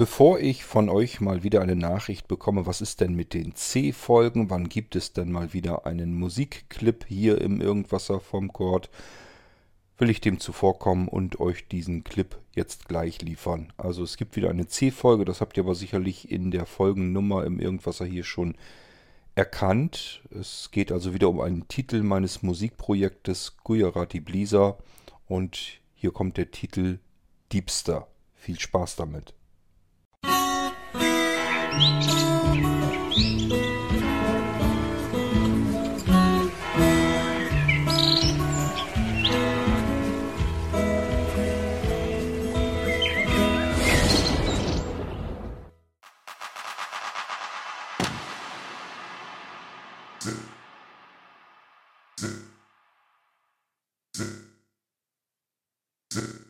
Bevor ich von euch mal wieder eine Nachricht bekomme, was ist denn mit den C-Folgen, wann gibt es denn mal wieder einen Musikclip hier im Irgendwasser vom Chord, will ich dem zuvorkommen und euch diesen Clip jetzt gleich liefern. Also es gibt wieder eine C-Folge, das habt ihr aber sicherlich in der Folgennummer im Irgendwasser hier schon erkannt. Es geht also wieder um einen Titel meines Musikprojektes Gujarati Bliza und hier kommt der Titel Diebster. Viel Spaß damit. Zip. Zip.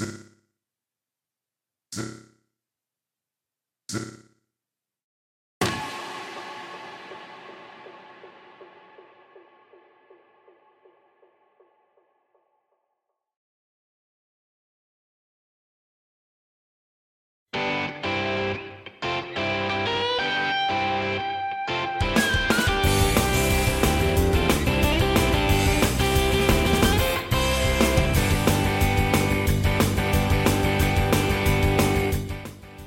ずず